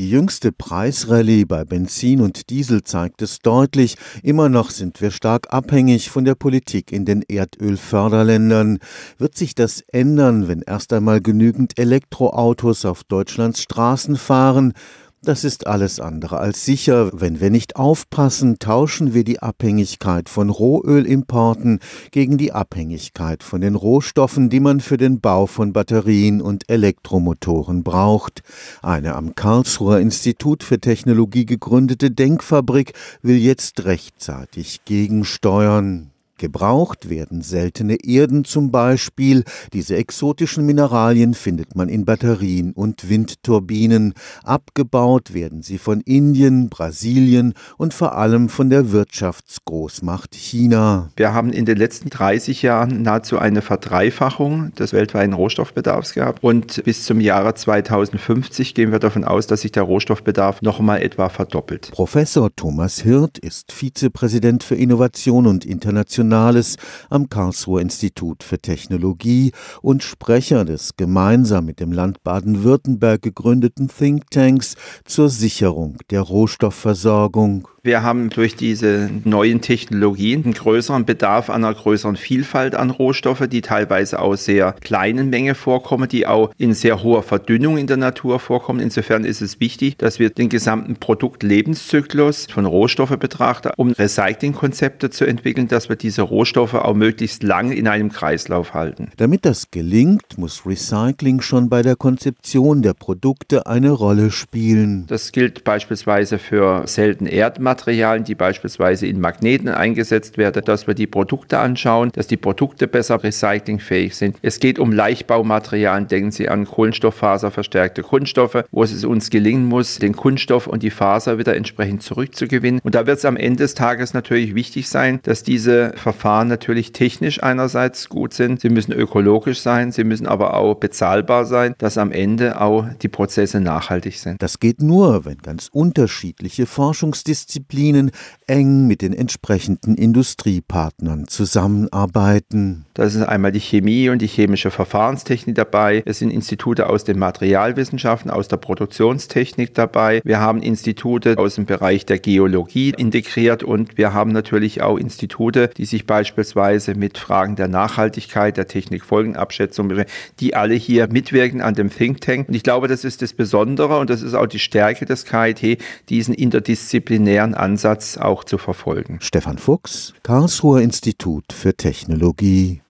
Die jüngste Preisrallye bei Benzin und Diesel zeigt es deutlich. Immer noch sind wir stark abhängig von der Politik in den Erdölförderländern. Wird sich das ändern, wenn erst einmal genügend Elektroautos auf Deutschlands Straßen fahren? Das ist alles andere als sicher. Wenn wir nicht aufpassen, tauschen wir die Abhängigkeit von Rohölimporten gegen die Abhängigkeit von den Rohstoffen, die man für den Bau von Batterien und Elektromotoren braucht. Eine am Karlsruher Institut für Technologie gegründete Denkfabrik will jetzt rechtzeitig gegensteuern. Gebraucht werden seltene Erden zum Beispiel. Diese exotischen Mineralien findet man in Batterien und Windturbinen. Abgebaut werden sie von Indien, Brasilien und vor allem von der Wirtschaftsgroßmacht China. Wir haben in den letzten 30 Jahren nahezu eine Verdreifachung des weltweiten Rohstoffbedarfs gehabt. Und bis zum Jahre 2050 gehen wir davon aus, dass sich der Rohstoffbedarf noch mal etwa verdoppelt. Professor Thomas Hirt ist Vizepräsident für Innovation und Internationale Internationales am Karlsruher Institut für Technologie und Sprecher des gemeinsam mit dem Land Baden-Württemberg gegründeten Thinktanks zur Sicherung der Rohstoffversorgung. Wir haben durch diese neuen Technologien einen größeren Bedarf an einer größeren Vielfalt an Rohstoffe, die teilweise aus sehr kleinen Menge vorkommen, die auch in sehr hoher Verdünnung in der Natur vorkommen. Insofern ist es wichtig, dass wir den gesamten Produktlebenszyklus von Rohstoffen betrachten, um Recyclingkonzepte zu entwickeln, dass wir diese Rohstoffe auch möglichst lang in einem Kreislauf halten. Damit das gelingt, muss Recycling schon bei der Konzeption der Produkte eine Rolle spielen. Das gilt beispielsweise für seltene Erdmaterialien Materialien, die beispielsweise in Magneten eingesetzt werden, dass wir die Produkte anschauen, dass die Produkte besser recyclingfähig sind. Es geht um Leichtbaumaterialien, denken Sie an kohlenstofffaserverstärkte Kunststoffe, wo es uns gelingen muss, den Kunststoff und die Faser wieder entsprechend zurückzugewinnen. Und da wird es am Ende des Tages natürlich wichtig sein, dass diese Verfahren natürlich technisch einerseits gut sind, sie müssen ökologisch sein, sie müssen aber auch bezahlbar sein, dass am Ende auch die Prozesse nachhaltig sind. Das geht nur, wenn ganz unterschiedliche Forschungsdisziplinen Disziplinen eng mit den entsprechenden Industriepartnern zusammenarbeiten. Da ist einmal die Chemie und die chemische Verfahrenstechnik dabei. Es sind Institute aus den Materialwissenschaften, aus der Produktionstechnik dabei. Wir haben Institute aus dem Bereich der Geologie integriert und wir haben natürlich auch Institute, die sich beispielsweise mit Fragen der Nachhaltigkeit, der Technikfolgenabschätzung, die alle hier mitwirken an dem Think Tank. Und ich glaube, das ist das Besondere und das ist auch die Stärke des KIT, diesen interdisziplinären Ansatz auch zu verfolgen. Stefan Fuchs, Karlsruher Institut für Technologie